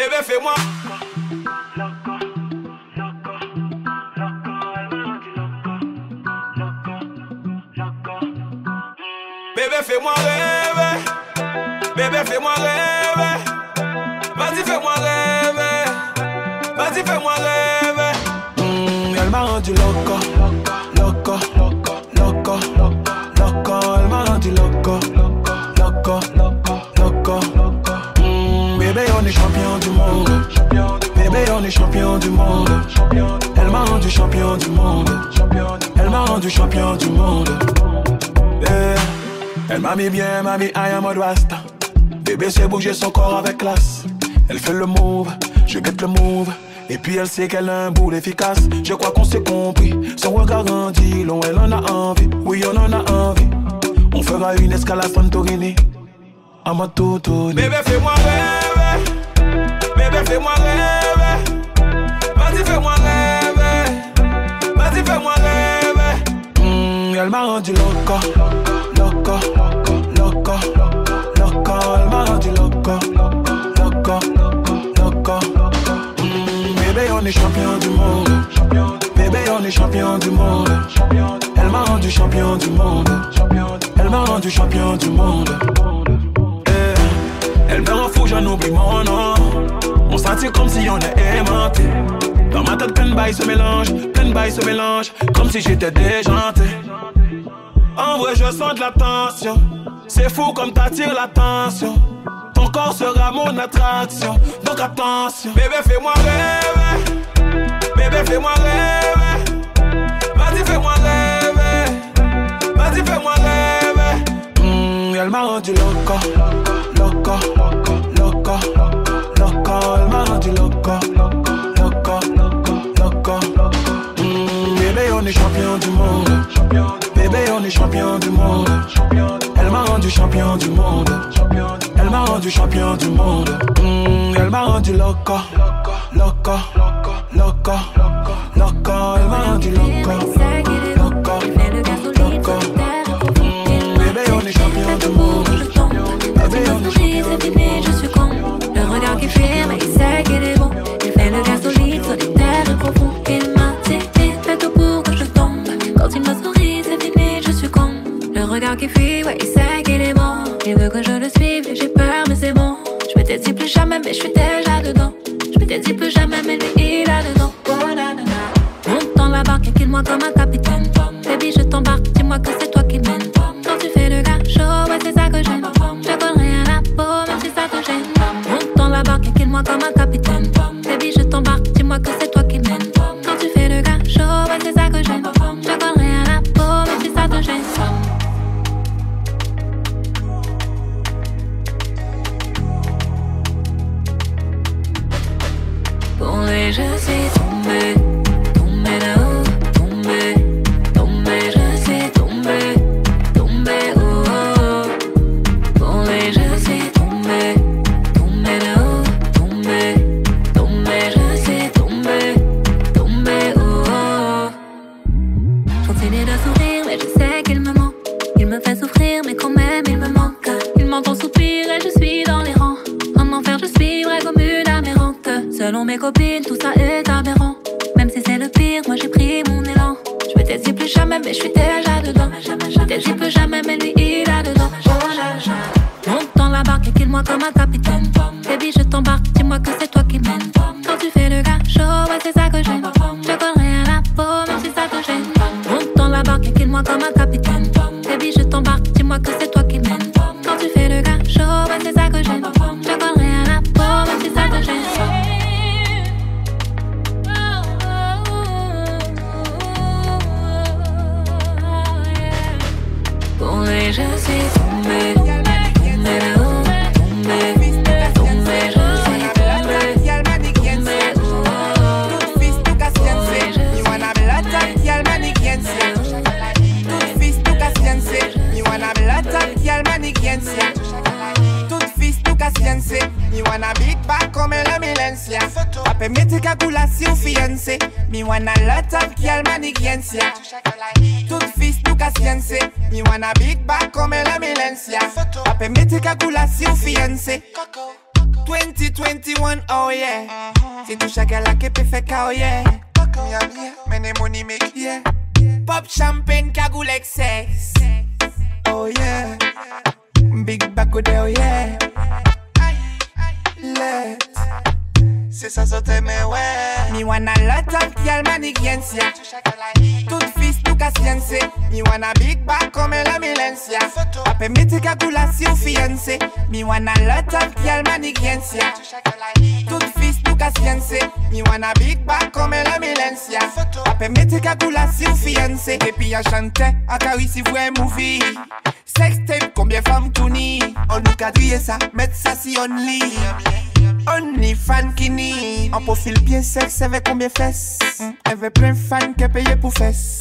Bébé, fais-moi. Bébé, fais-moi rêver. Bébé, fais-moi rêver. Vas-y, fais-moi rêver. Vas-y, fais-moi rêver. Mm, elle m'a rendu loco, Champion du monde. Elle m'a rendu champion du monde. Elle m'a rendu champion du monde. Yeah. Elle m'a mis bien, m'a mis I am a rasta. Bébé sait bouger son corps avec classe. Elle fait le move, je guette le move. Et puis elle sait qu'elle a un boule efficace. Je crois qu'on s'est compris. Son regard grandit, long, elle en a envie. Oui, on en a envie. On fera une escale à Santorini. À ma. Bébé, fais-moi rêver. Bébé, fais-moi rêver. Vas-y, fais-moi rêver. Vas-y, fais-moi rêver. Mm, elle m'a rendu loco, loco, loco, loco. Elle m'a rendu loco, loco, loco. Mm, bébé, on est champion du monde. Bébé, on est champion du monde. Elle m'a rendu champion du monde. Elle m'a rendu champion du monde. Eh, Elle me rend fou, j'en oublie mon nom. On sentit comme si on est aimanté. Dans ma tête, plein de bails se mélangent, plein de bails se mélangent, comme si j'étais déjanté. En vrai, je sens de la tension. C'est fou comme t'attires l'attention. Ton corps sera mon attraction, donc attention. Bébé, fais-moi rêver. Bébé, fais-moi rêver. Vas-y, fais-moi rêver. Vas-y, fais-moi rêver. Mm, elle m'a rendu loco, loco, loco, loco. Elle m'a rendu loco, loco, on est champion du monde. Bébé, on est champion du monde. Elle m'a rendu champion du monde. Elle m'a rendu champion du monde. Mm, elle m'a rendu loco, loco, loco, loco. Elle m'a rendu loco, loco, M'étais dit plus jamais, mais lui, il a. Oh, na, na, na. Monte dans la barque kill-moi comme un canadiense Tout fils, tout kasiense Mi wana big bag kome le milense. Ape mete kakula si ou fiyense Mi wana lot of kiel manigiense Tout fils, tout kasiense Mi wana big bag kome le milense. Ape mete kakula si ou fiance. 2021, oh yeah. Se tou chakala ke pe fe ka, oh yeah. Mene money make, yeah. Pop champagne, kagoul ek seks Oh yeah. Big back with oh yeah. Let. C'est ça sauter mais ouais. Me wanna lot of girl manigiencia. Tout fils tout casiense. Me wanna big back comme la milencia. Ape miti cagoula si ou fiancé. Me wanna lot of girl manigiencia. Tout fils tout casiense. Me wanna big back comme la milencia. Ape miti cagoula si ou fiancé. Et puis à chanter, à carry si vous un movie. Sex tape, combien femmes tournées. On nous quadrille ça, mettre ça si on lit. Only fan qui ni En profil bien sexe avec combien fesses? Elle veut plein fan qui payé pour fesses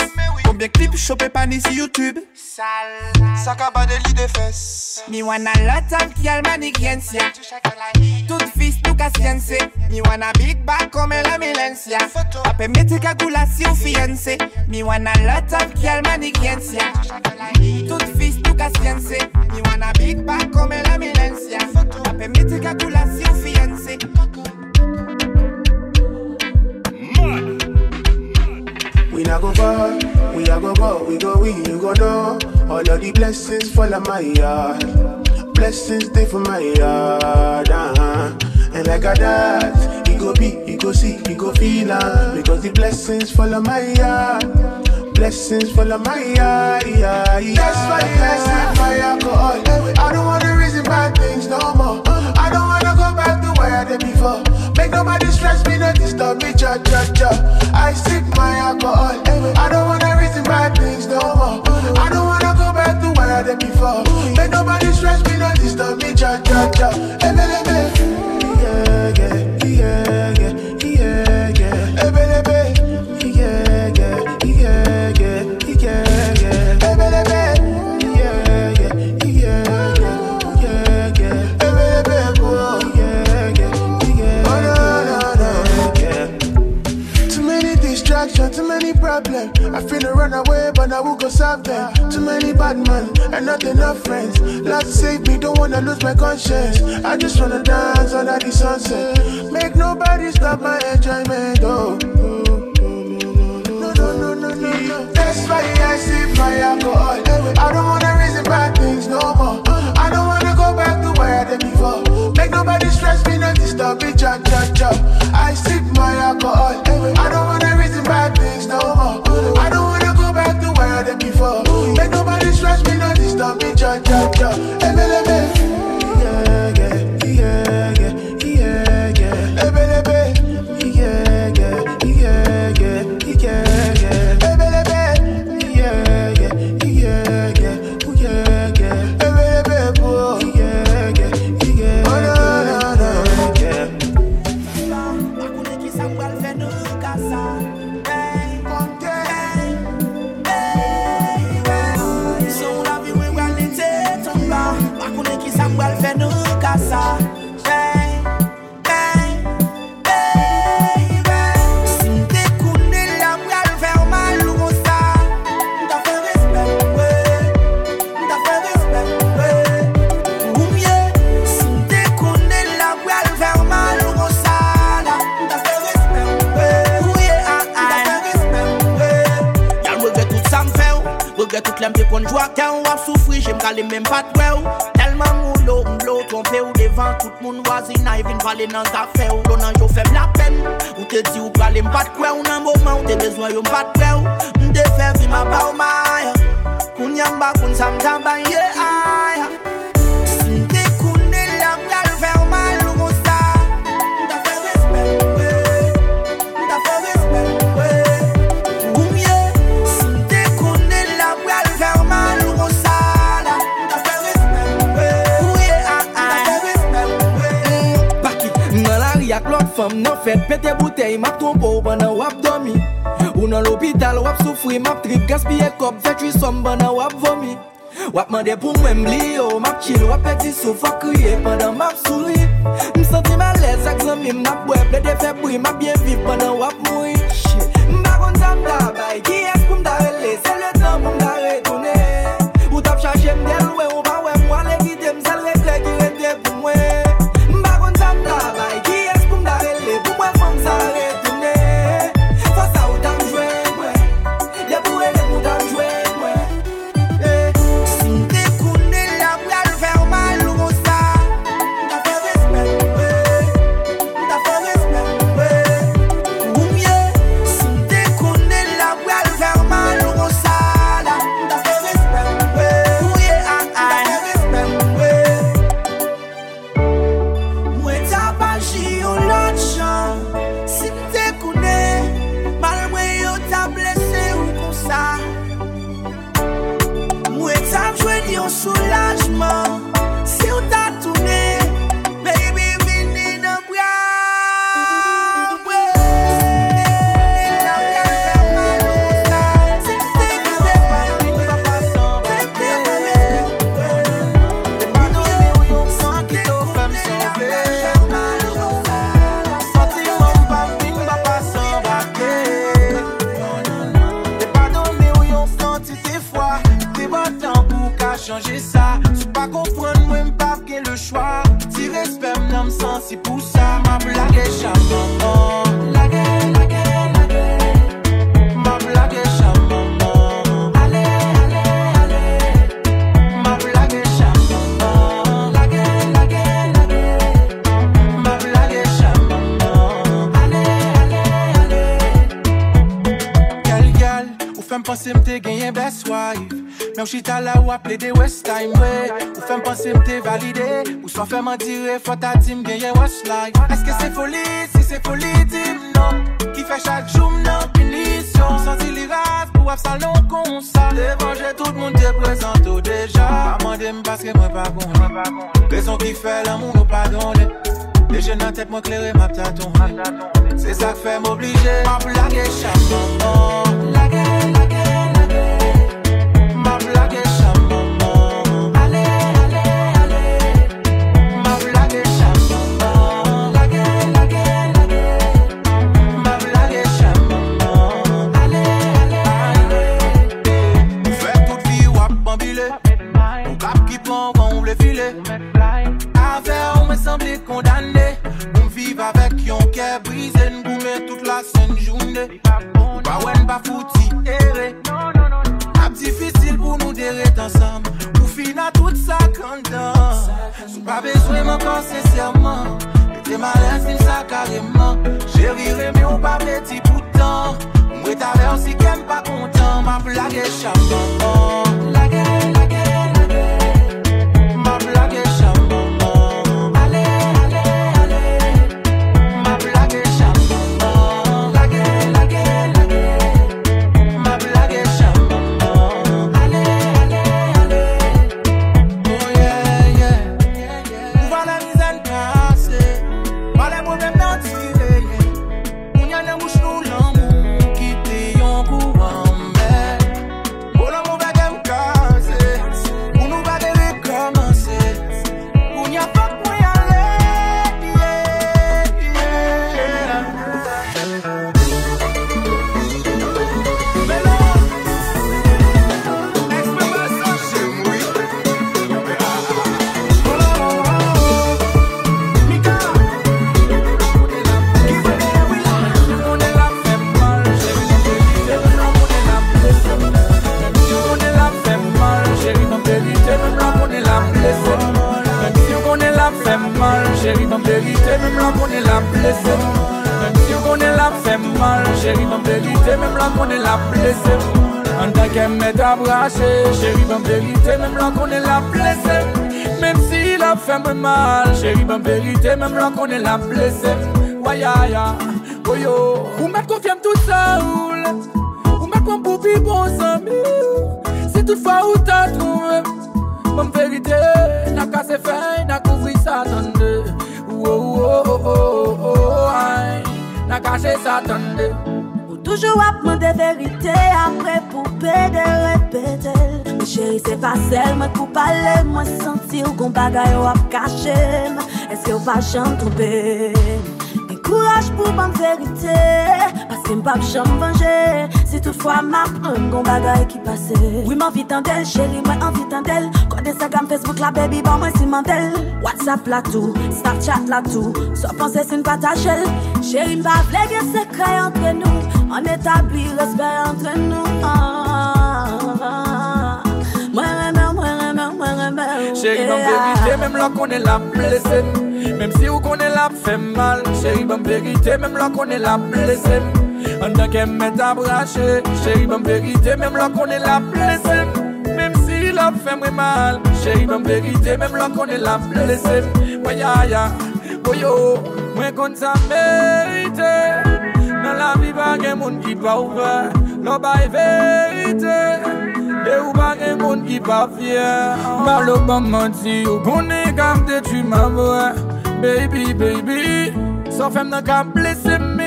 Combien clips chopé pas ni sur YouTube? Sale. Ça cabane de lit de fesses. Me wanna lot of girl manigiencia Tout fils tout casiense Me wanna big back comme la milencia Ape meti cagoula si ou fiancé Me wanna lot of girl manigiencia Tout fils tout casiense Me wanna big back comme la milencia Ape meti cagoula si ou fiancé We not go far, we a go go, we go we, you go know. All of the blessings fall on my yard. Blessings stay for my yard, uh-huh. And like a that, he go be, he go see, he go feel uh, Because the blessings fall on my yard. Blessings fall on my yard, yeah, yeah. That's why I sip my alcohol. I don't wanna reason bad things no more. Did before. Make nobody stress me, no disturb me, cha cha cha. I sip my alcohol. I don't wanna reason bad things no more. I don't wanna go back to where I did before. Make nobody stress me, no disturb me, cha cha cha. Yeah, wanna lose my conscience. I just wanna dance under the sunset. Make nobody stop my enjoyment. Oh. No, no, no. That's why I sip my alcohol. I don't wanna reason bad things no more. I don't wanna go back to where I did before. Make nobody stress me, not disturb me, cha cha cha. I sip my alcohol. I don't wanna reason bad things no more. I don't wanna go back to where I did before. Make nobody stress me, not disturb me, cha cha cha. Ebe, calling us a fair fam nan fet Pete bouteille map trompo ou banan wap domi Ou nan l'opital wap soufri map trip Gaspye kop vetri som banan wap vomi. Wap mande pou mwen mli yo oh, Map chill wap peti sou fwa kriye Pendan map souri. M senti malez ak zami map web Le de febri map bien viv pendan wap moui Mba kon tam bay Ki es pou mda rele Se le tan pou mda retoune Ou tap chache mdel la ou aple de West Time way Ou fèm panse mte valide Ou so fèm an dire fota tim genyen West Life Eske se foli, si se foli dim non. Ki fè chak joum nan pinisyon Santi li ras pou ap salon kon sa Devan jè tout moun te prezento deja Pa mande m paske mwen pa konen Rezon ki fè l'amour nou pa donne Deje nan tèt mwen klere map ta tonne Se sa k fè m'oblige Map lage chaman Lage, ke brize n'goume tout la sen jounè Ou pa wè pa fouti ere. Ap difisil pou nou deret ansam Ou fina tout sa kandan. Sou pa bezwe mwen panse serman. Mwen te malen sin sa kareman. Jeri reme ou pa beti poutan. Mwen ta ver si kem pa kontan. Ma plage chaman. Ma plage Chérie, ma vérité, même là qu'on est la blessée. Même si on est la fait mal Chérie, ma vérité, même là qu'on est la blessée. En tant qu'elle ma vérité, même là qu'on est la blessée. Même si la fait mal Chérie, ma vérité, même là qu'on est la blessée. Ouais, ya, mettre confiance tout seul. Ou mettre comme poupie bon ami. Si toutefois où t'as trouvé. Mon vérité, n'a n'a ça attendez. oh oh oh oh ay Nan kache satan de Ou toujou ap mande verite apre pou pede repete. Mwen cheri se pasel mwen kou pale mwen senti ou kon bagay ou ap kache. Eske ou pa chan tombe Gen kouraj pou ban verite que m'pas jamais venger. Si toutefois m'a un gon bagaille qui passe. Oui, m'envie d'elle, chérie, moi envie d'elle. Quand Instagram, Facebook, la baby, bon, moi c'est mentel. WhatsApp là tout, Snapchat là tout. Soit penser c'est une partage. Chérie, m'pas vle gen secret entre nous. On établit respect entre nous. Ah. Moi, remè, moi, remè, moi, remè. Chérie, ma vérité, même là qu'on est la blessée. Même si on connaît la fait mal. Chérie, ma vérité, même là qu'on est la blessée. An dan kem met a brache Chéri bèm verite Mèm lò konè la plesem Mèm si lò fèm wè mal Chéri bèm verite Mèm lò konè la plesem Mwen ya ya Boyo Mwen kon sa merite Nan la vi bagè moun ki pa ouve Lò bay verite E ou bagè moun ki pa fye Bal ou bom manti Ou konè kam te tu ma vwe Baby baby Sò fèm nan kam plesem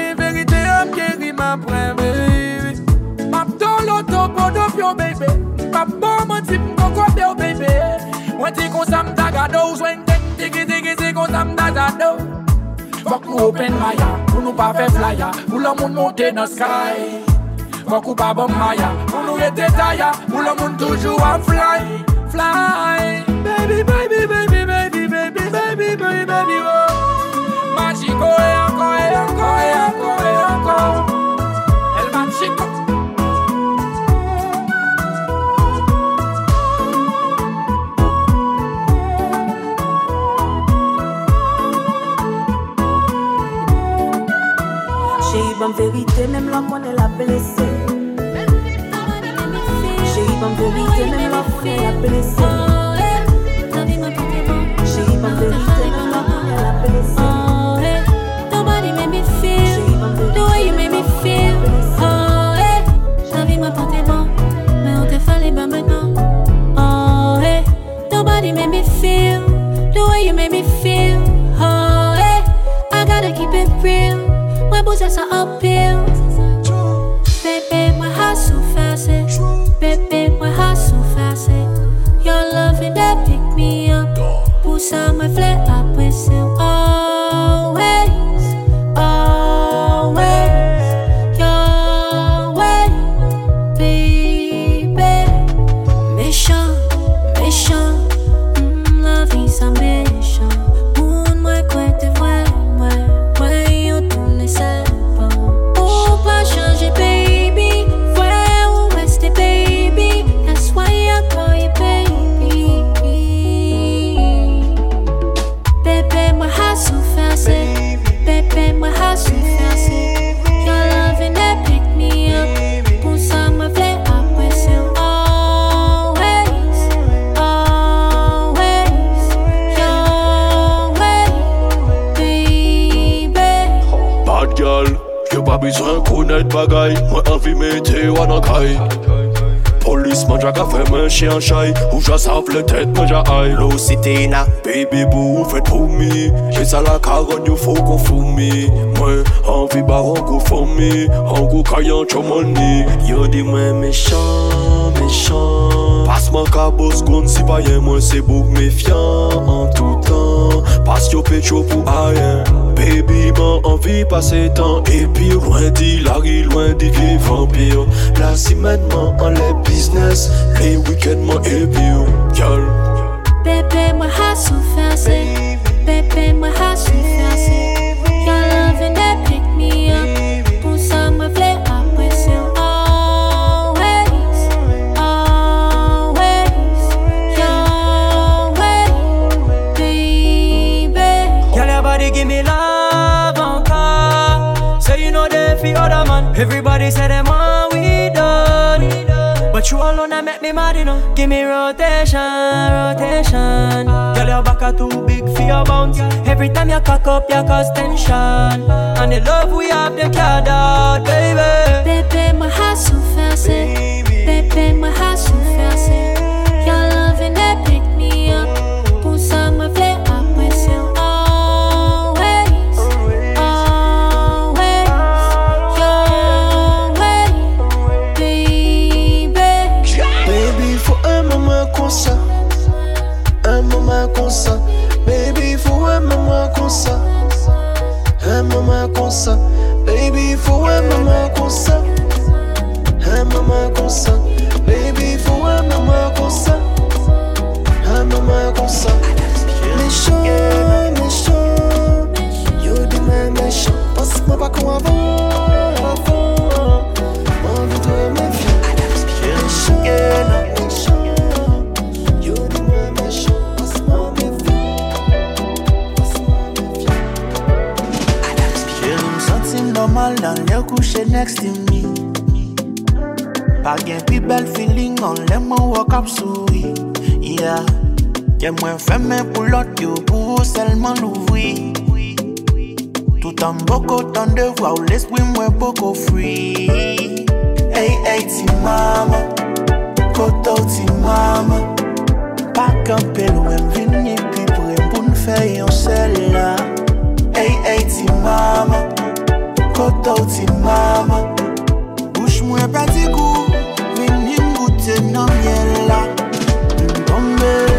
ma pren baby. Ma ton loto podo pyo baby. Ma bon man tip mkoko pyo baby. Mwen ti kon sam tagado Jwen tek tiki tiki ti kon sam tagado Fok nou open maya Pou nou pa fe flya Pou la moun monte nan sky. Fok ou pa bom maya Pou nou ete taya. Pou la moun toujou a fly Fly mon chai Ou ja save le tête moi ja aïe Lo cité na Baby boo fait pour me Et ça la caronne yo faut qu'on fourmi. Moi envie baron go for me En go kayan chomoni Yo di moi méchant, méchant Passe-moi cabos gon si pas yen moi c'est bouk méfiant En tout temps. Passe yo pécho pour rien. Baby, man, envie passer temps. Et puis loin d'y Larry, loin des vieilles vampires. Là, si maintenant on les business Hey, weekend må æbio Kjol Baby, my heart so fancy. Baby, my heart so fancy. Your loving that pick me up. Hun sommer flere op with you. Always, always Your way, baby. Girl, your body give me love and car So you know they feel other man. Everybody say them want but you alone that make me mad, you know. Give me rotation, rotation. Girl, your back are too big for your bounce. Every time you cock up, you cause tension. And the love we have, them can't baby. Baby, my heart so fast. eh. Baby, my heart so fall down, le couché next to me. Pa gen pi bel feeling on le mwen wak ap souri. Yeah. Gen mwen feme pou lot yo pou selman louvri. Tout an boko tan devwa ou l'esprit mwen boko free. Hey, hey, ti mama. Koto ti mama. Pa kampe lwen vini pi pou e pou n'fe yon sel la. Hey, hey, ti mama. koto ti mama. Bouch mwen pati kou, vin im goute nan miel la Mwen tombe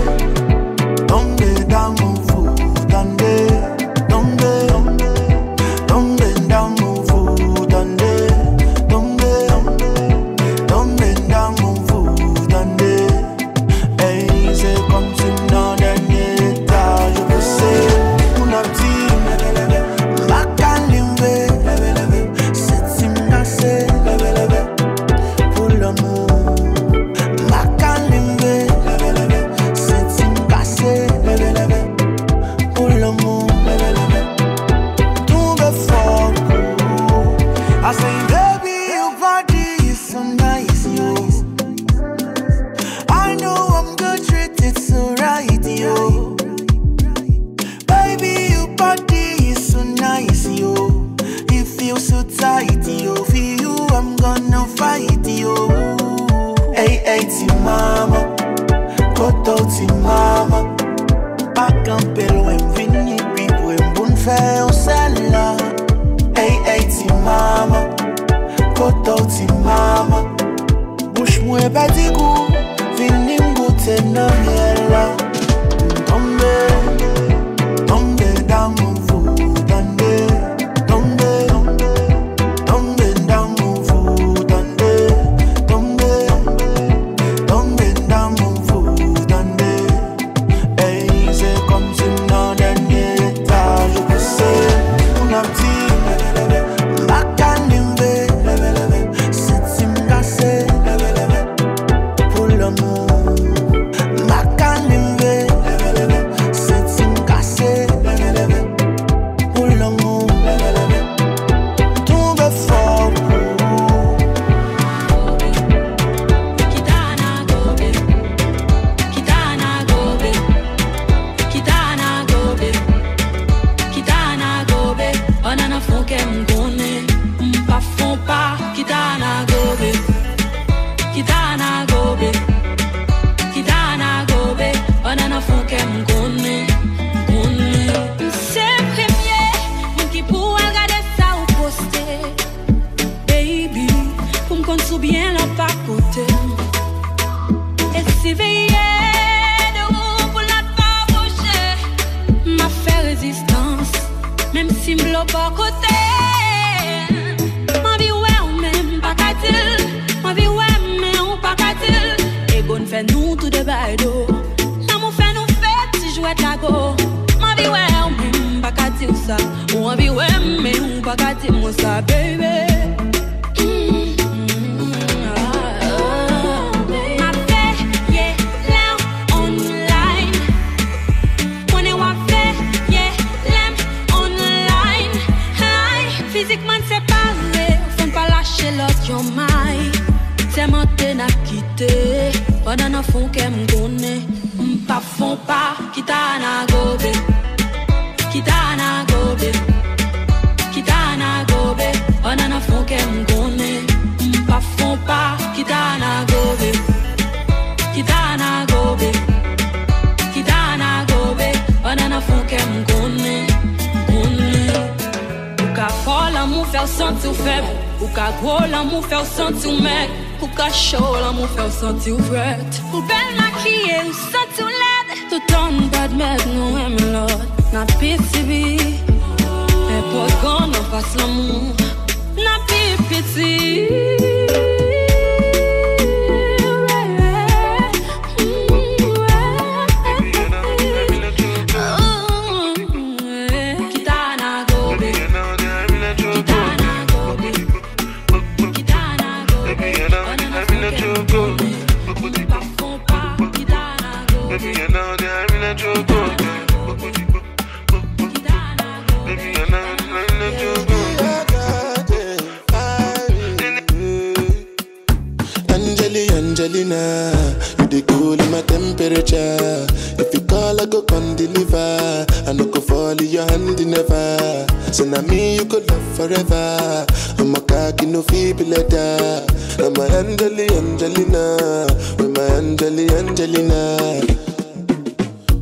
Jelly Angelina.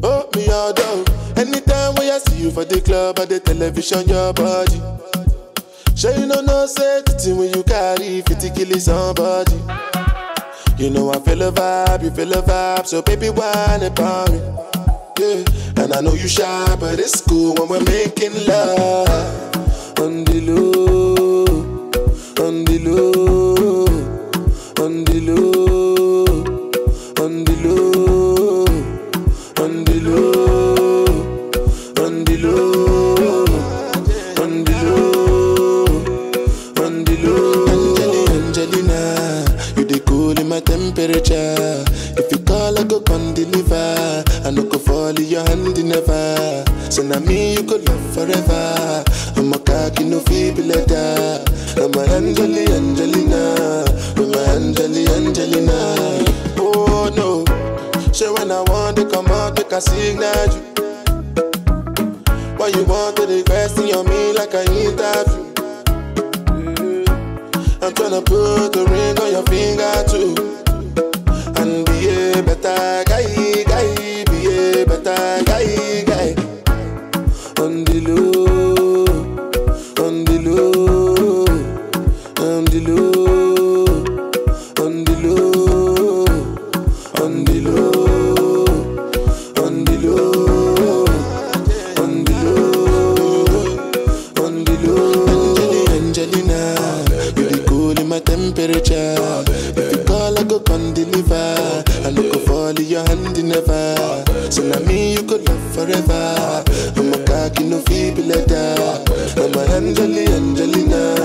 Oh, me all down. Anytime when I see you for the club or the television, your body. Sure you know no safety when you carry 50 kill somebody. You know I feel a vibe, you feel a vibe, so baby whine about me. Yeah, and I know you shy, but it's cool when we're making love on the low, on the low, on the low. never. So now me you could love forever. I'm a cocky no feeble letter. I'm a Angeli Angelina. I'm a Angeli Angelina. Oh no. So when I want to come out, they can signal you. Why you want to invest in your me like an interview. Mm. I'm tryna put a ring on your finger too. And be a better guy time, guys. forever. I'm a cocky, no feeble letter. I'm a Angelina.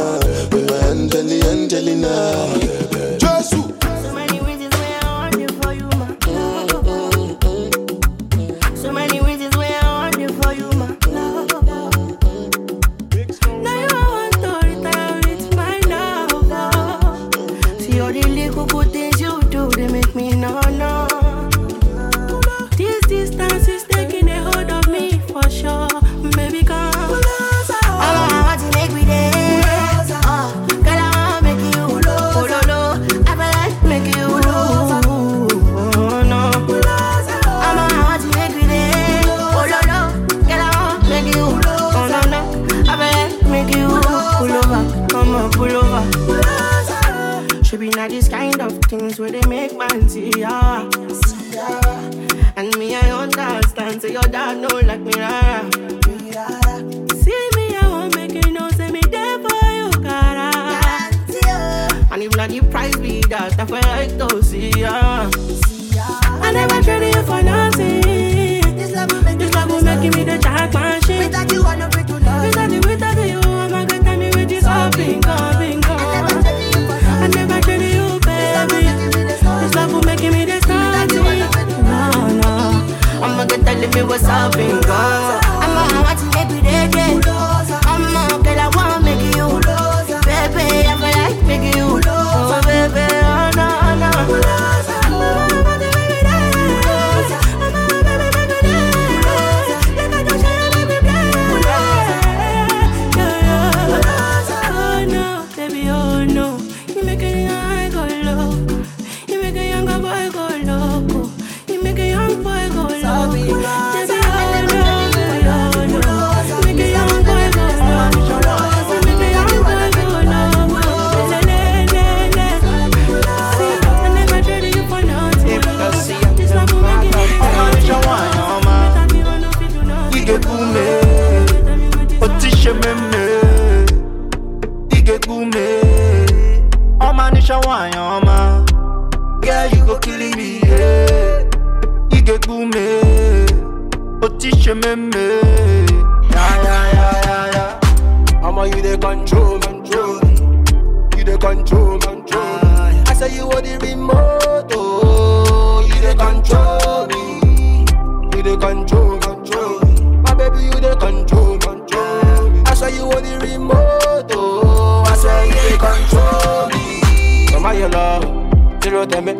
lo tẹ̀mí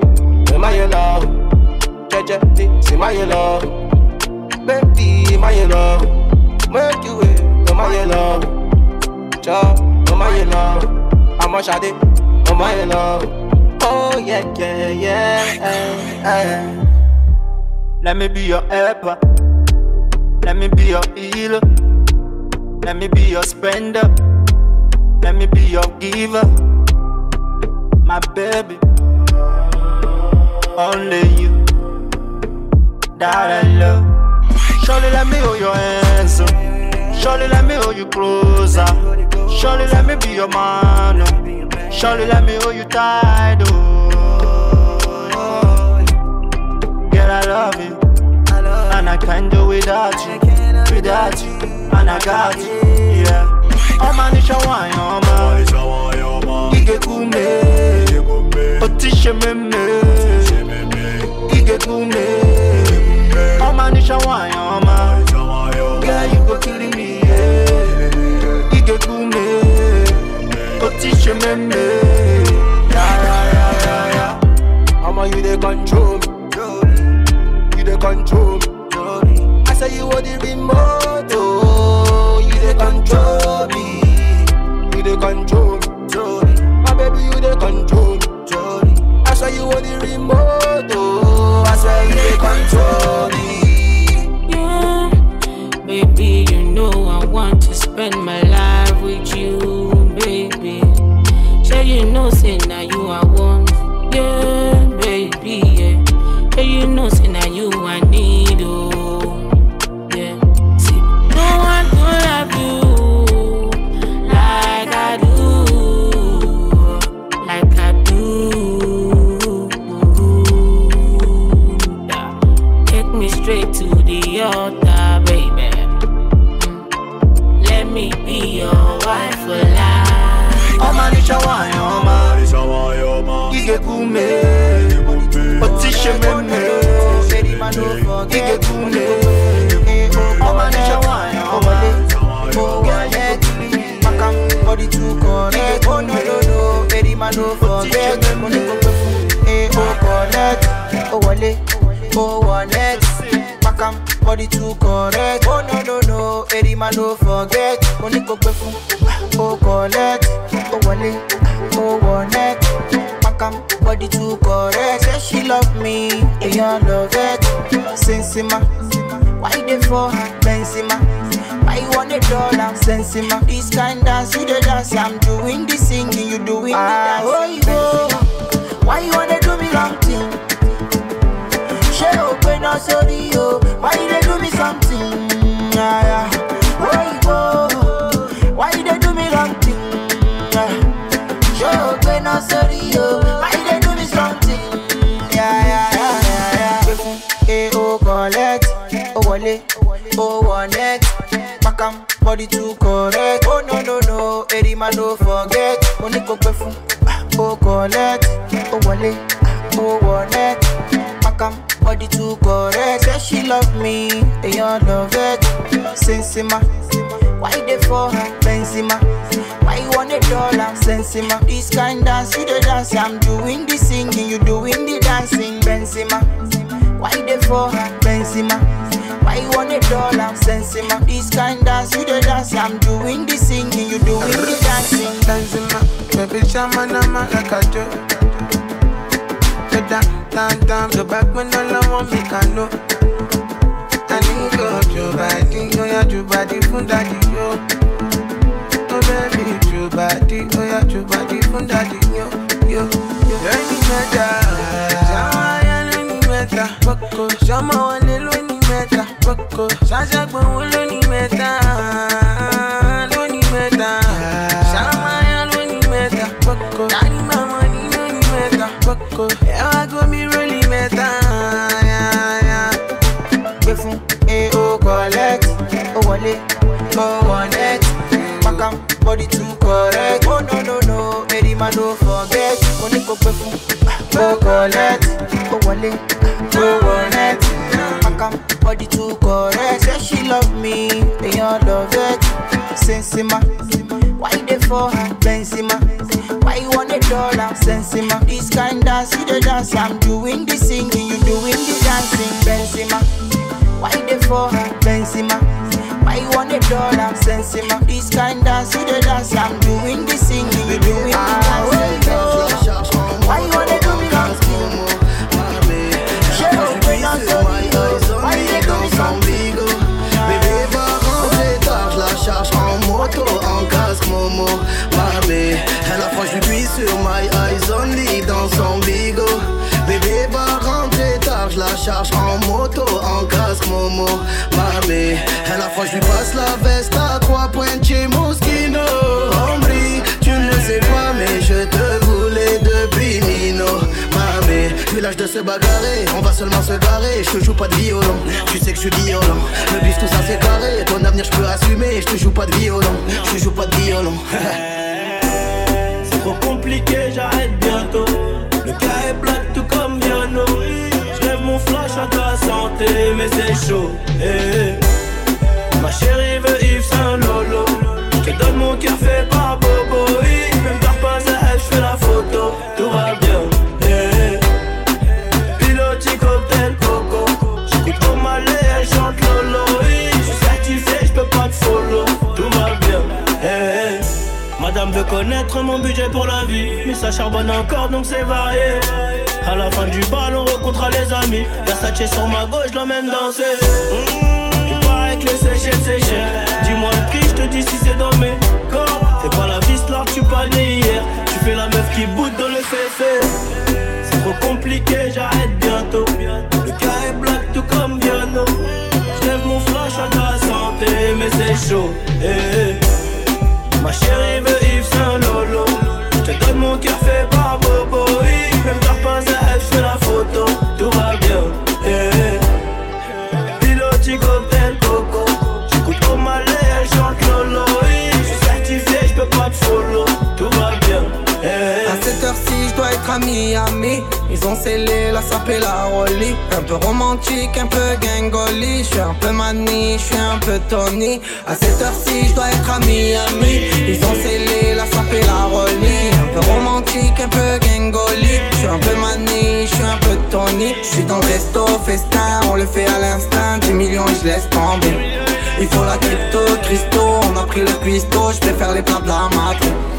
ẹ má yẹ lọ jẹjẹ tí sì má yẹ lọ bẹ́ẹ̀bì má yẹ lọ mẹ́jùwé ẹ má yẹ lọ jọ ẹ má yẹ lọ àmọ́ ṣadé ẹ má yẹ lọ. yeah, yẹ kẹ̀yẹ́. Let me be your helper. Let me be your healer. Let me be your spender. Let me be your giver. My baby. Only you that I love. Surely let me hold your hands. Up. Surely let me hold you closer. Surely let me be your man. Oh. Surely let me hold you tight. Oh. Girl, I love you. And I can't do without you. Without you. And I got you. Yeah. ọma n'isha nwanyị man. Ike kume. Otishe meme get kumbe Oma nishawaya oma Girl you go killing me yeah. Ige kumbe Otishe membe Yeah. Yeah yeah yeah yeah Oma you dey control me. You dey control me. I say you want the remote oh. You dey control me. You dey control me. My baby you dey control me. I say you want the remote control Owole, O1X Pakam, body too correct. Oh no no no, Erima no forget. Onikokwe fun, O collect. Owole, O1X Pakam, body too correct. Say she love me, Eyan love it. Sensima, why they for her Benzema I want a dollar, sensima. This kind dance, you the dance, I'm doing the singing, you doing ah, the dance. Oh, Why you want a she o pé náà sórí o why they do me something? Yeah, yeah. oyinbo why they do me wrong thing? She ṣé o pé náà sórí why they do me something. o oh, collect. Oh o wọlé o Pack em, body too correct. Oh no no no. Erima no forget. Oníkópẹ́ fún ah, Oh collect. Oh wọlé o wọlé next. Body too correct. Say she love me, èèyàn love it. Sensima, why they for her? Benzema. Why you want a dollar? Sensima. This kind dance, you the dance. I'm doing the singing, you doing the dancing. Benzema. Why they for her? Benzema. Why you want a dollar? Sensima. This kind dance, you the dance. I'm doing the singing, you doing the dancing. Benzema, baby, shaman, I'm a like a joke. The down, can't so back when all I want me can know. I need your job, I think you your body oh from daddy, yo. Oh, baby, your body, oh, yeah, your body from daddy, yo. Yo, yo, any matter. Sama ya lo meta, boko. Sama wa le meta, boko. Sasa kwa wo meta, lo meta. Sama ya lo meta, boko. Daddy mama ni meta, boko. Fún A O collect, O wọlé, O wọ next. Makam body too correct. Oh no no no, eri ma no forget. Mo ní kó pẹ́ fún O collect, O wọlé, O wọ next. Makam body too correct. Say she love me, èèyàn love it. Sensima, why they for her? Benzema. Why you want a dollar? Sensima. This kind dance, you the dance. I'm doing the singing, you doing the dancing. Benzema. For? Benzema. Why you a. This kind dance, the dance. I'm doing the singing, you doing the. Why you wanna do me long bring on Why you do me? Bébé va rentrer tard, je la charge en moto, en casque Momo elle sur my eyes Bébé va rentrer tard, je la charge en Momo Mamé, elle a franchi passe la veste à trois chez Moschino. Hombre, tu ne sais pas mais je te voulais depuis Nino. Mamé, plus l'âge de se bagarrer, on va seulement se garer. Je te joue pas de violon, tu sais que je suis violent. Le bif tout ça c'est carré, ton avenir je peux assumer. Je te joue pas de violon, je te joue pas de violon. C'est trop compliqué, j'arrête bientôt. Le cas est plat flash à ta santé, mais c'est chaud. eh, eh. Ma chérie veut Yves Saint Lolo. Je te donne mon cœur fait par Bobo. Même par pas à elle, je fais la photo. Tout va bien. eh, eh. Piloti cocktail coco. J'écoute au malais, elle chante Lolo. Oui, je suis certifié, je peux pas te follow. Tout va bien. eh, eh. Madame veut connaître mon budget pour la vie. Mais ça charbonne encore donc c'est varié. À la fin du bal, on rencontrera les amis. Versace sur ma gauche, l'emmène danser. Mmh, il paraît que les Seychelles, Seychelles. Dis-moi le prix, je te dis si c'est dans mes corps. Fais pas la vis, là, tu pas hier. Tu fais la meuf qui boude dans le féfé. C'est trop compliqué, j'arrête bientôt. Le cas est black, tout comme piano. J'lève mon flash à ta santé, mais c'est chaud. eh, eh. Ma chérie scellé la sape et la rollie. Un peu romantique, un peu gangoli. Je suis un peu mani, je suis un peu Tony. À cette heure-ci, je dois être à Miami. Ils ont scellé la sape et la rollie. Un peu romantique, un peu gangoli. Je suis un peu mani, je suis un peu Tony. Je suis dans le resto, festin, on le fait à l'instinct. 10 millions, je laisse tomber. Il faut la crypto, cristaux, on a pris le cuistot, je préfère les plats de la matin.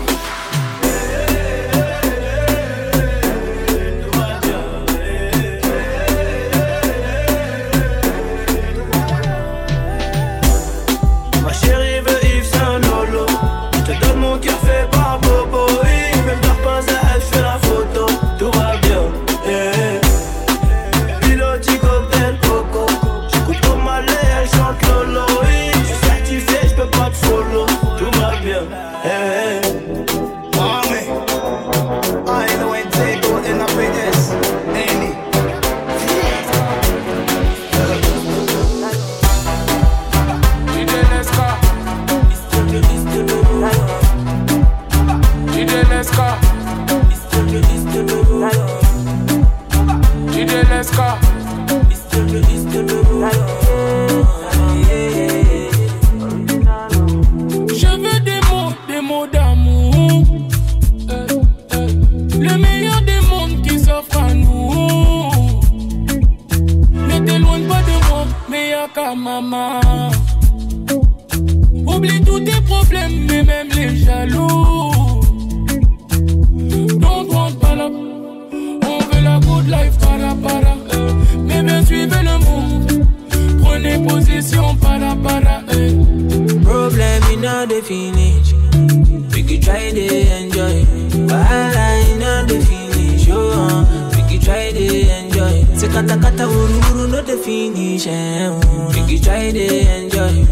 Kata kata uru uru no the finish. Oh. We could try to enjoy.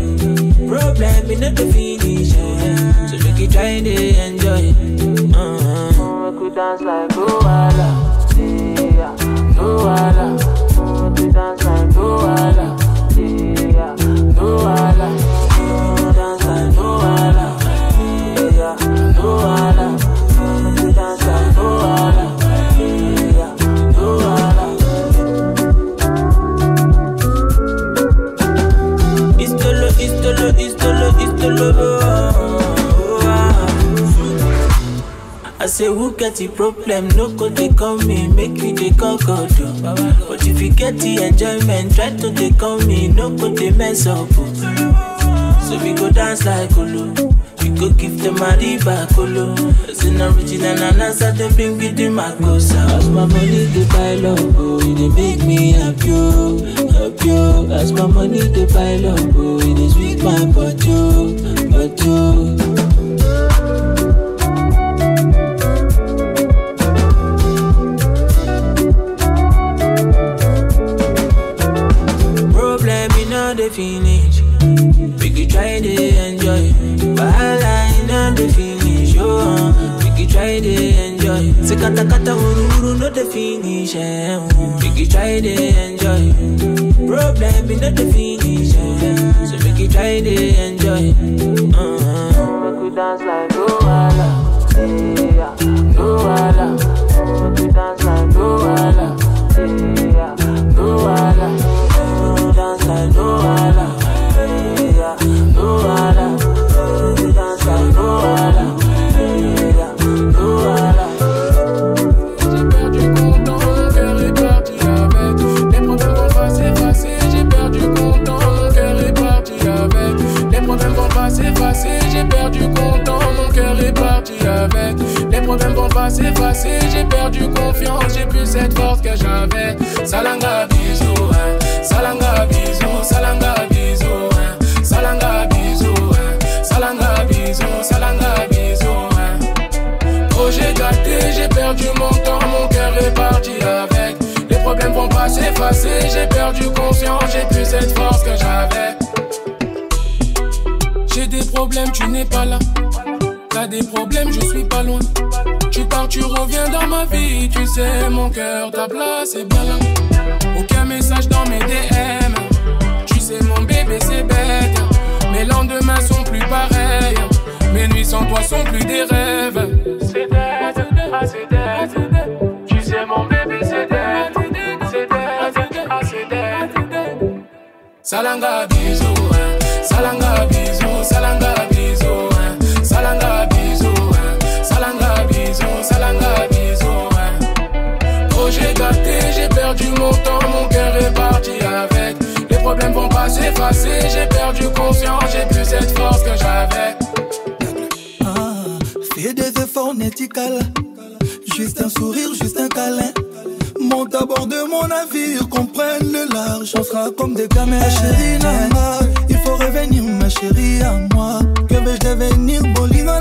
Problem in all the finish. So we could try to enjoy. Uh-huh. We dance like Luala. Yeah, Luala. We dance like Luala. Yeah, Luala. Say who get the problem, no go they call me, make me they call God. oh. But if you get the enjoyment, try to they call me, no go they mess up. oh. So we go dance like Olo, we go give them a riba colo. As an original and answer them bring with the Makosa. As my money they buy love, oh, it they make me happy, oh, happy. oh. As my money they buy love, oh, it is sweet my body, oh, body. oh. The finish. We could try to enjoy. Wahala in all the finish. Oh, we could try to enjoy. Se kata uru uru no the finish. Eh. We could try to enjoy. Problem in all the finish. Eh, so we could try to enjoy. Uh-huh. We could dance like Luala. Yeah, Luala. We could dance like Luala. Yeah, Luala. Vont pas s'effacer. J'ai perdu confiance, j'ai plus cette force que j'avais. Salanga bisous, hein. Salanga bisous, salanga bisous, hein. Salanga bisous, hein. Salanga bisous, salanga hein. Oh j'ai gâté, j'ai perdu mon temps, mon cœur est parti avec. Les problèmes vont pas s'effacer, j'ai perdu confiance, j'ai plus cette force que j'avais. J'ai des problèmes, tu n'es pas là. T'as des problèmes, je suis pas loin. Tu pars, tu reviens dans ma vie. Tu sais, mon cœur, ta place est bien. Aucun message dans mes DM. Tu sais, mon bébé, c'est bête. Mes lendemains sont plus pareils. Mes nuits sans toi sont plus des rêves. C'est dead, c'est dead. Tu sais, mon bébé, c'est dead. C'est c'est. Salanga bisous. Salanga bisous, salanga Problèmes vont pas s'effacer, j'ai perdu confiance, j'ai plus cette force que j'avais. Fais des efforts néticales. Juste un sourire, juste un câlin. Monte à bord de mon navire, qu'on prenne le large. On sera comme des gamins. Ma chérie il faut revenir, ma chérie à moi. Que vais-je devenir, Bolingo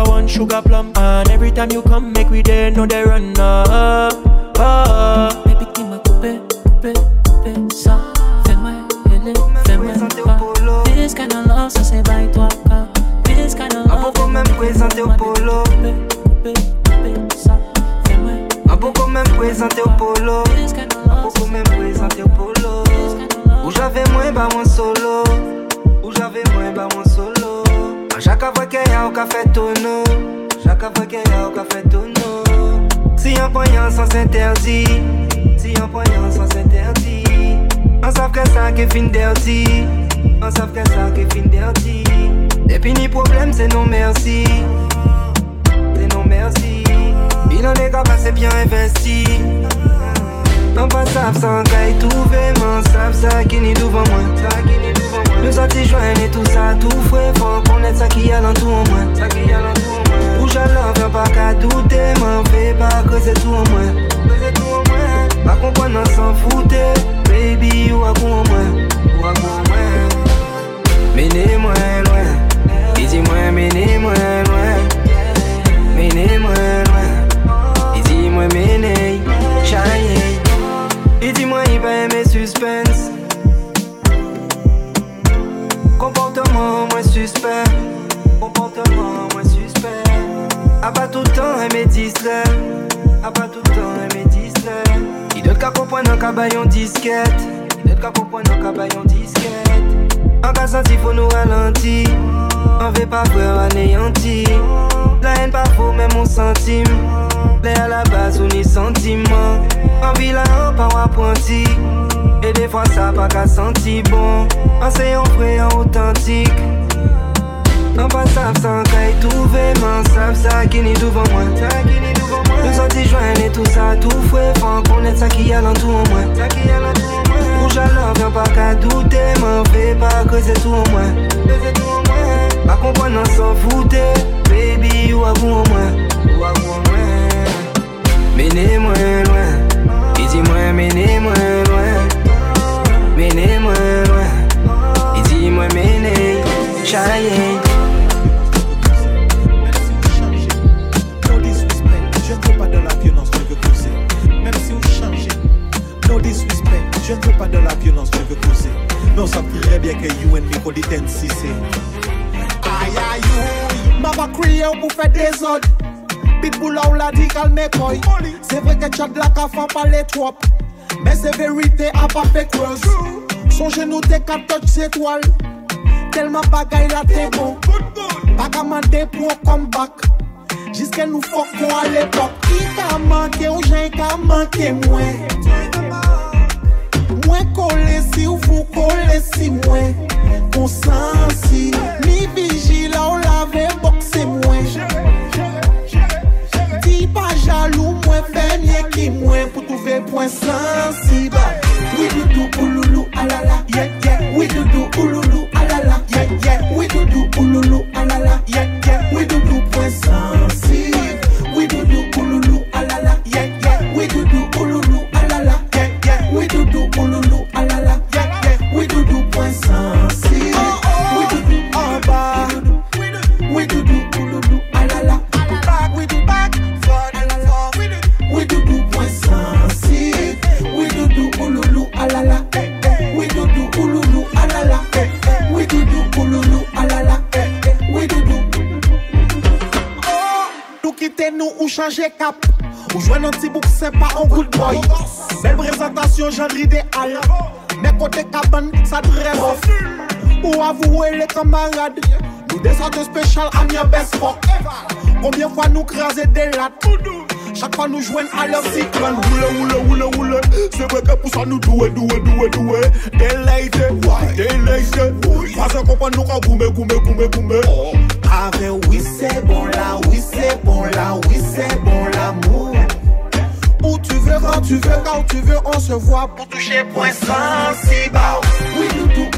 a one sugar plum. And every time you come, make we there, no they run up. Oh. Baby, couper ça. Fais-moi fais-moi pas. This kind of love, ça c'est by toi. This kind of love, même au polo. Ah beaucoup même présenter au polo. Ah beaucoup même présenter au polo. Où j'avais moins bas mon solo. Chaque fois qu'il y a au café tonneau. Chaque fois qu'il y a au café tonneau. Si un poignant sans interdit. Si un poignant sans interdit. On savent que ça qui fin dirty. On savent que ça qui fin dirty. Et puis ni problème c'est non merci. C'est non merci. Il en est capable c'est bien investi. On pas savent sans caille tout vraiment savent ça qui n'est devant moi. Ça qui devant moi. Nous Nou soti jwen e tout sa tou fwe Fon konet sa ki alan tou mwen Ou jalan ven pa ka doute Mwen ve pa kreze tou mwen Pa kompon nan san foute Baby ou akou mwen Mene mwen lwen Izi mwen mene mwen lwen Mene mwen lwen Izi mwen mene Chanye suspect. Comportement moins suspect. A pas tout le temps aimer distrait. A pas tout le temps aimer distrait. Il doit qu'à comprendre un cabayon disquette. Il doit qu'à comprendre un cabayon disquette. En cas senti faut nous ralentir. On veut pas voir anéanti. La haine pas faux même on centime. Les à la base on y sentiment. En vilain on pas apprenti. Et des fois ça pas qu'à sentir bon. En sayant vrai en authentique. Sans caille tout vraiment savent ça qui n'est devant moi. Ça qui n'est devant moi. Nous sortis joindre et tout ça tout fouet. Faut connaître ça qui y a dans tout en moi. Ça qui y a dans tout en moi. Où j'allais viens pas qu'à douter. M'en fais pas que c'est tout en moi. Que c'est pa pale trop. Men se verite a pa fe kros Son genou te ka toj setwal Telman bagay la te bon. Baka mande pou kombak Jiske nou fok kon al epok Ki ka manke ou jen ka manke mwen Mwen kole si ou fou kole si mwen Konsansi Mi vijila ou lave bon. mwen fè nye ki mwen pou touve pwen sensiba Oui doudou ouloulou alala, yeah, yeah. Oui doudou ouloulou alala, ye yeah, ye Oui doudou ouloulou alala, ye ye Oui doudou J'ai cap, on joue dans le petit book, c'est pas un goût de bois, c'est présentation, j'en l'idée à l'heure, mais côté cabane, ça te répond, ou avouer les camarades, nous descendons spécial à Nia Bessemot, combien de fois nous craser des lats? Chaque fois nous jouons à leur cycle Roule, roule, roule, roule. C'est vrai que pour ça nous doué, doué, doué, doué. Délaïté, délaïté Parce qu'on comprend nous quand goumé, goumé, goumé, goumé. Oh. Avec oui c'est bon là, oui c'est bon là, oui c'est bon l'amour. Où tu veux, quand tu veux, quand tu veux On se voit. Pour toucher point sensible Oui nous tout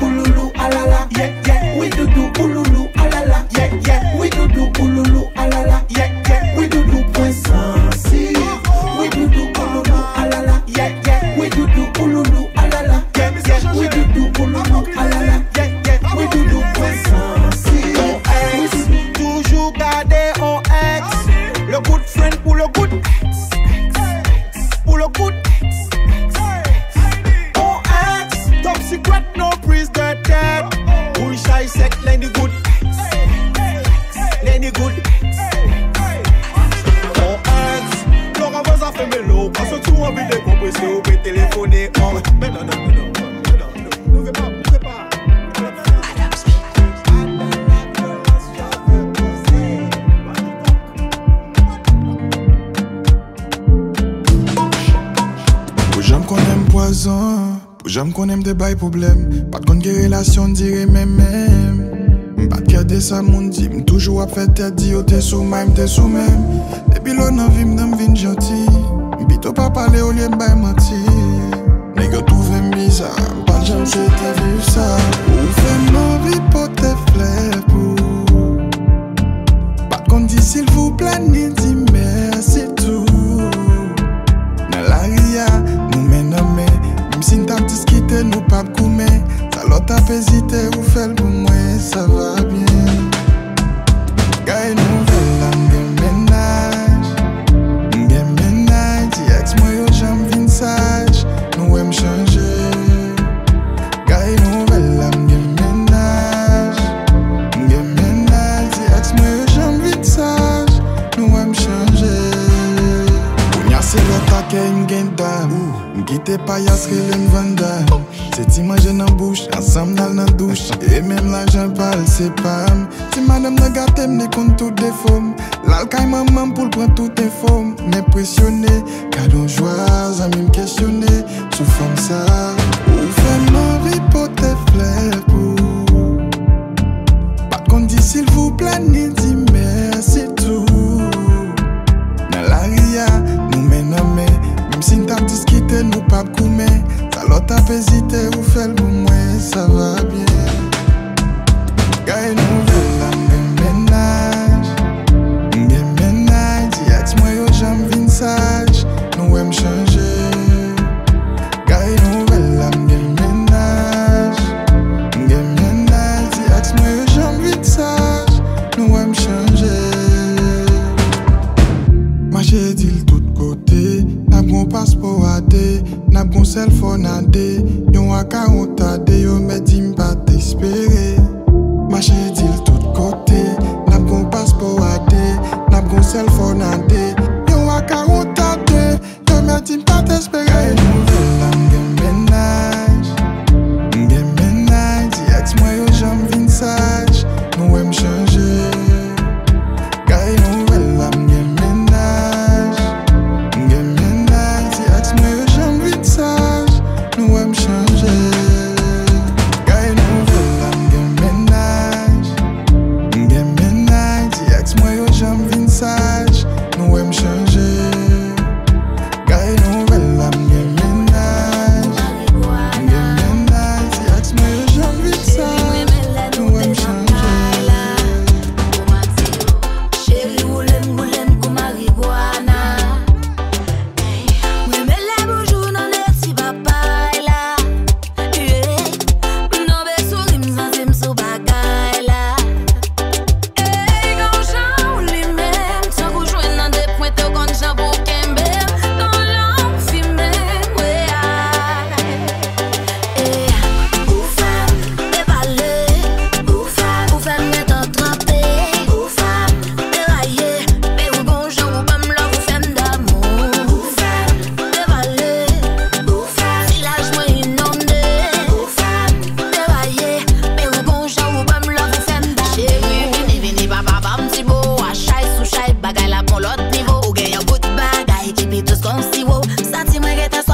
el wow. Sați mai gata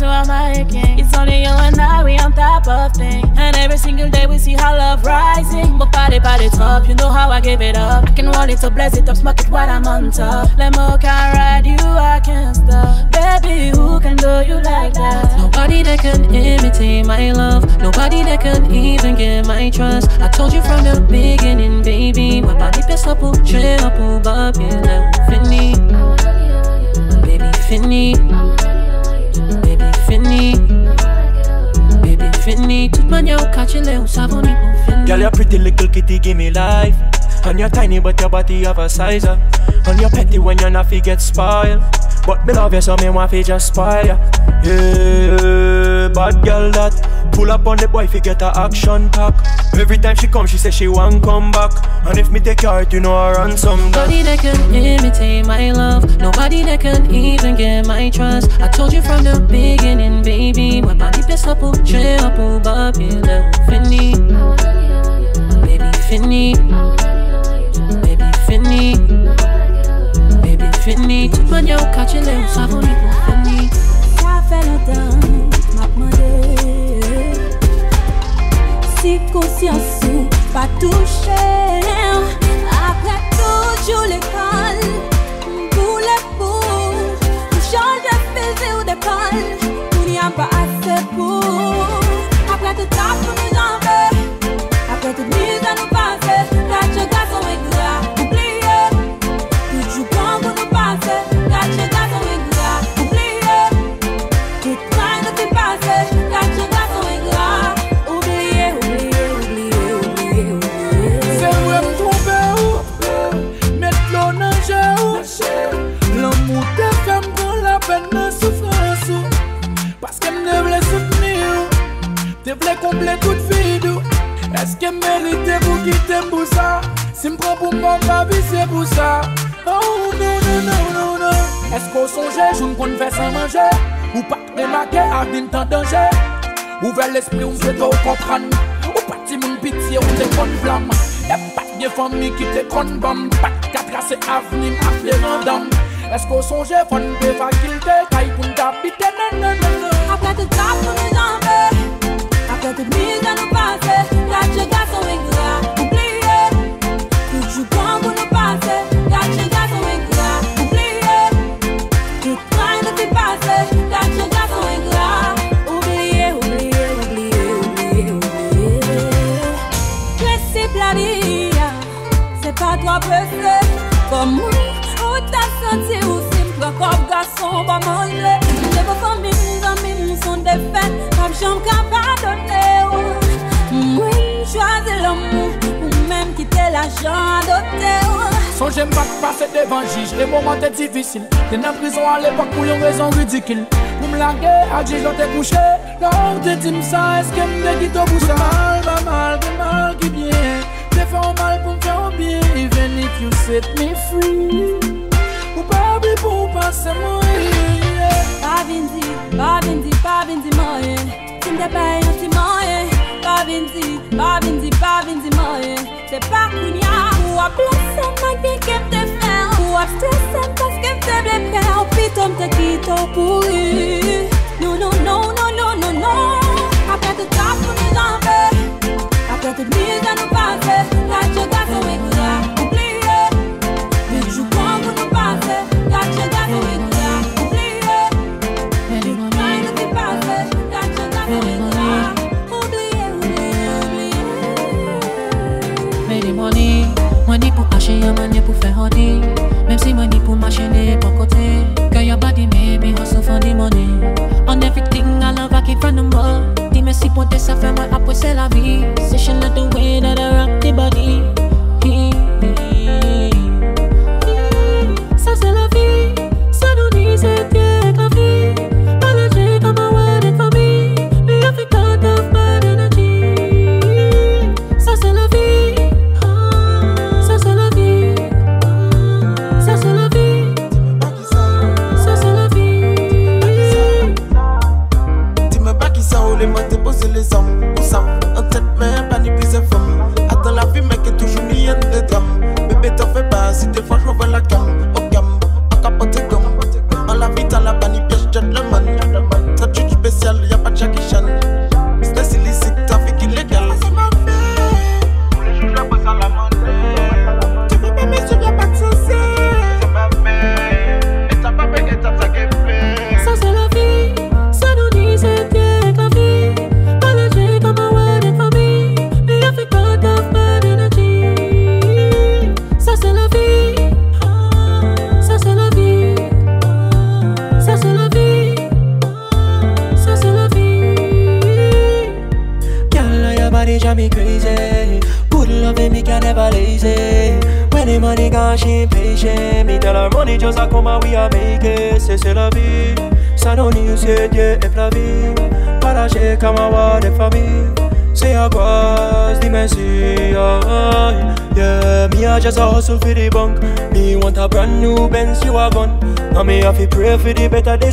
you are my. It's only you and I, we on top of things. And every single day we see how love rising. But party, party top, you know how I give it up. I can roll it up, bless it up, smoke it while I'm on top. Let me can ride you, I can't stop. Baby, who can do you like that? Nobody that can imitate my love. Nobody that can even get my trust. I told you from the beginning, baby. My body pour j'ai un peu babi. Fini. Baby, fini. Baby, fini. Toute manière, au catch les ou savoni pour fini. Girl, you're pretty little kitty, give me life. And you're tiny, but your body have a size. uh. And you're petty when you're not get spoiled. But me love you, so me want fi just spoil ya. Yeah, bad girl that pull up on the boy fi get a action pack. Every time she come, she say she want come back. And if me take her out, you know I run some that. Nobody that can imitate my love. Nobody that can even get my trust. I told you from the beginning, baby. My body pièce pour j'ai un peu babi. Fini. Baby, fini. Baby, fini. Baby, fini. Toute manière, au catch les ou savoni pour fini. Ça fait longtemps Si conscience pas touché. Après toujours l'école Pour les pour Pour changer fils ou d'école Il n'y a pas assez pour. Après tout ça pour pou sa. Si m pran pou mwen pa vise pou sa. Oh non non non non non Esko sonje joun kon fè san manje Ou pat remake ak din tan danje Ouve l'esprit ou zwe to kompran Ou pati moun pitiye ou te kon flam E pat gen fami ki te kon bam. Pat katrase avnim ak le randam Esko sonje fon pe fakilte Kay pou n'kapite nan nan nan nan Apre te tap pou mi zanbe Apre te mi zanou jom ka padone ou Mwen chwaze l'amou ou menm kite la jan dote ou Son jem pa pase devan jij, le mouman te divisil Te nan prison a l'epok pou yon rezon ridikil Pou m lage, a jij lò te kouche Lò ou te dim sa, eske m de gito bousa Mal, ba mal, ki mal, ki bien Te fè ou mal pou m fè ou bien. Even if you set me free Ou pa bi pou pase mwen Pa vindi, pa vindi, pa vindi mwen Bande bayansi moye Babinzi, babinzi, babinzi moye. Se pa Ou kem te fe Ou Ou pitom te kito No, no, no, no, no, no, no. Apre tout sa pou nou zanve Apre tout mizan nou pase La choda sou ek Mwen di pou ya, mwen di pou fe hodi si mwen di pou machene pou kote Girl, body made hustle for the money. On everything I love, I keep from the mud Di mesi pou te sa fe, mwen apwe se la vi Session like the way that I rock the body.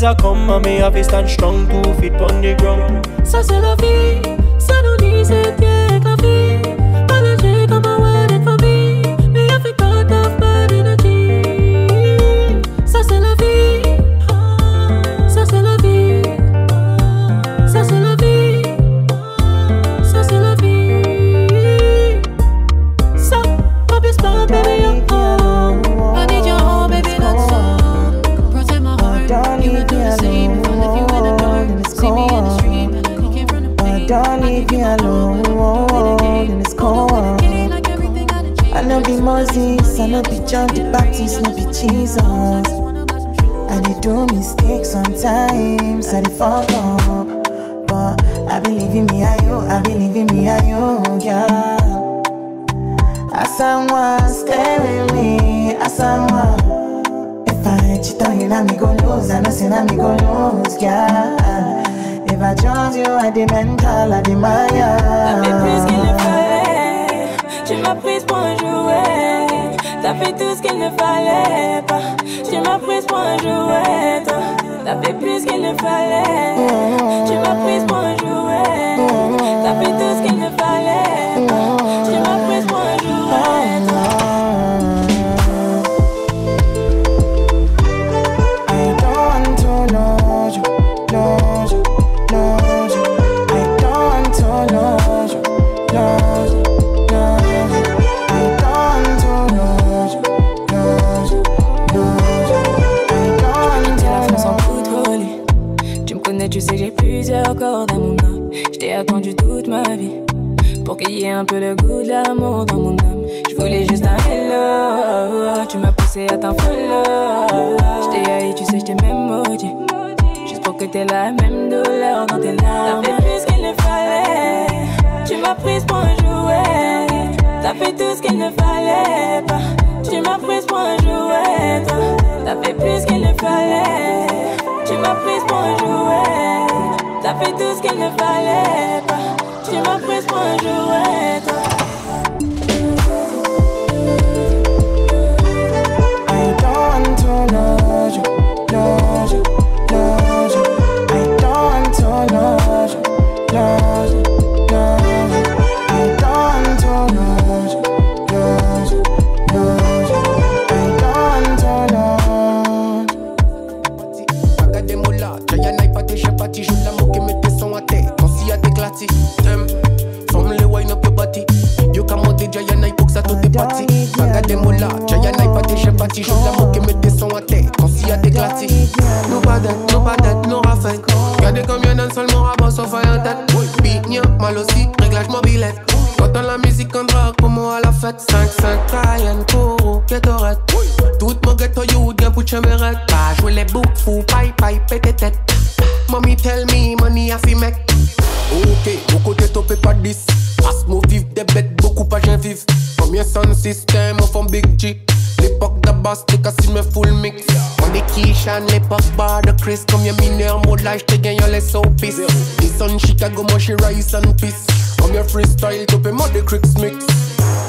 Days a come. And me have to stand strong, two feet on the ground. Ça c'est la vie, ça nous dit lose, yeah. If I trust you, mental. T'as fait plus qu'il ne fallait. Tu m'as prise pour un jouet. T'as fait tout ce qu'il ne fallait pas. Tu m'as prise pour un jouet. T'as fait plus qu'il ne fallait. Tu m'as prise pour un jouet. T'as fait tout ce qu'il ne fallait pas. Tu m'as prise pour un jouet. Âme. Je t'ai attendu toute ma vie. Pour qu'il y ait un peu le goût de l'amour dans mon âme. Je voulais juste un hello. Tu m'as poussé à t'en follow. Je t'ai haï, tu sais, je t'ai même maudit. Juste pour que t'aies la même douleur dans tes larmes. T'as fait plus qu'il ne fallait. Tu m'as prise pour un jouet. T'as fait tout ce qu'il ne fallait pas. Tu m'as prise pour un jouet. T'as fait plus qu'il ne fallait. Tu m'as prise pour un jouet. T'as fait tout ce qu'il ne fallait pas. Tu m'as prise pour un toi. I Regardez combien d'un seul mon rabat sauf à tête. Nia, mal aussi, réglage mobilette. On la musique en drague, pour moi à la fête. 5-5, Cayenne, Koro, Ketorette. Toute mon ghetto youth, bien pour chemerette. Pas jouer les boucs, fou, paille, paille, pété tête. Mommy tell me, money a fi make. Ok, beaucoup de topé pas 10. Passe moi vive des bêtes, beaucoup pas j'en vive. Combien son système, on font big G. L'époque de basse, t'es cassé me full mix. On est Kishan, l'époque bar de Chris. Combien mineurs, mode là, j'te gagne les soapies. Sont Chicago, moi j'suis Rice and Peace. Combien freestyle, topé moi des Cricks mix.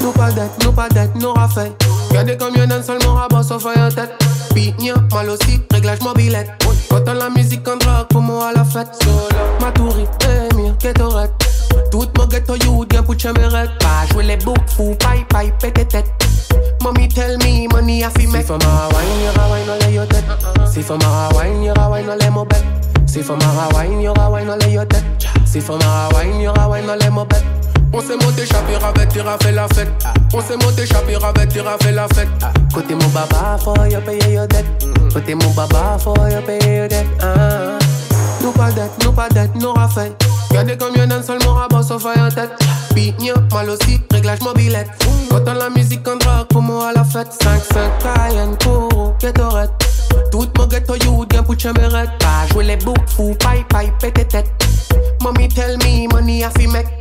Nous pas d'être, nous pas d'être, nous raffaires. Regardez combien d'un seul mon rabat sauf un tête. Nia, mal aussi, réglage mobilette. Quand on la musique en drague, pour moi à la fête. Solo, Maturi, Emir, Ketorette. Toute mon ghetto youth, bien pour chemerette. Pas jouer les boucs, fou, paille, paille, pété tête. Mommy tell me, money a fi make. Si for my wine, you're a wine, all your tête. Si for my wine, you're a wine, all les mobettes. Si for my wine, you're a wine, all your tête. Si for my wine, you're a wine, all les mobettes. On s'est monté, chapir avec, tira fait la fête. On s'est monté, chapir avec, tira fait la fête. Côté mon baba, faut yo payer yo dette. Côté mon baba, faut yo payer. Ah. Nou pa det, nou pa det, nou rafay Gade kamyon dan sol mou rabos so fay an tet Binyo, mal osi, reglaj mobilet Kontan la mizik an drog pou mou a la fet 5-5 Cayenne, Koro, Getoret Tout mou ghetto you gen pou chemberet Pa jwe le bouk fou, pay pay, pete tet Mami tell me, money a fi mek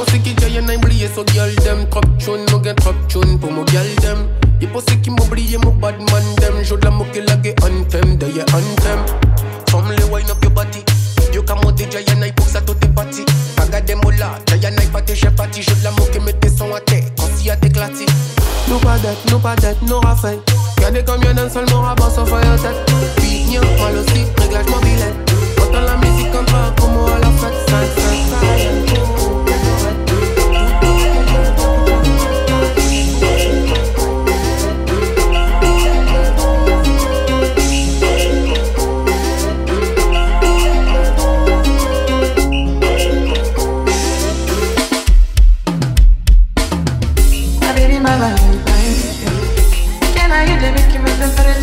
Osi ki jayen a imbliye so gyal dem Trop choun, nou gen trop choun pou mou gyal dem Y'a pas ceux qui m'oublient mon bad man dem. Joue de la moque la ge anthem, anthem From le wine up your body. Yo ka monter Jaya pour ça tout est parti. Paga des mola, Jaya Nai pâté j'ai parti Joue de la moque mets tes sons à terre Quand y'a t'éclaté Nous pas pas aussi, réglage Autant la musique en train comme à la fête,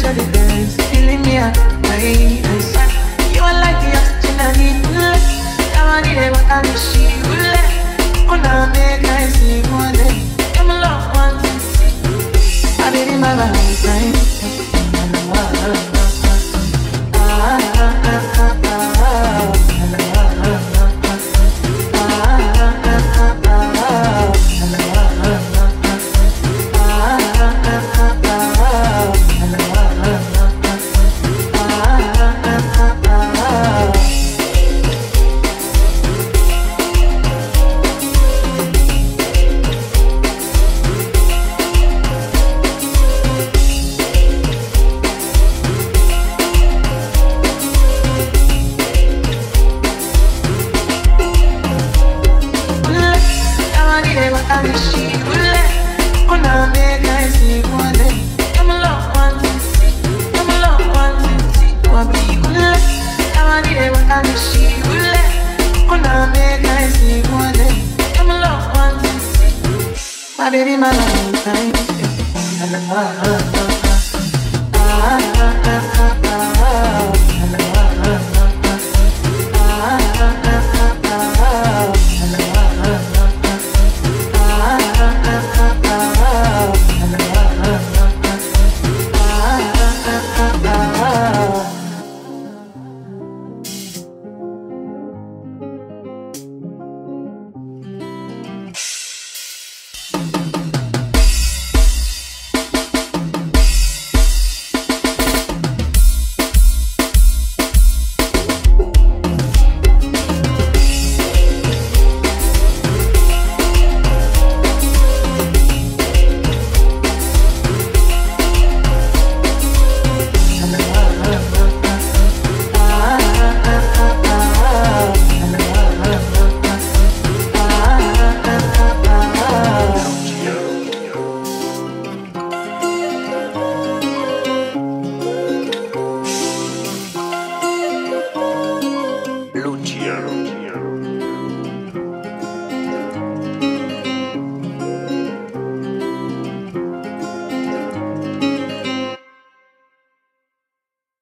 my. You are like the oxygen I need, bullet. Now need I need she, see. Come along, one, two, three. I did it my life.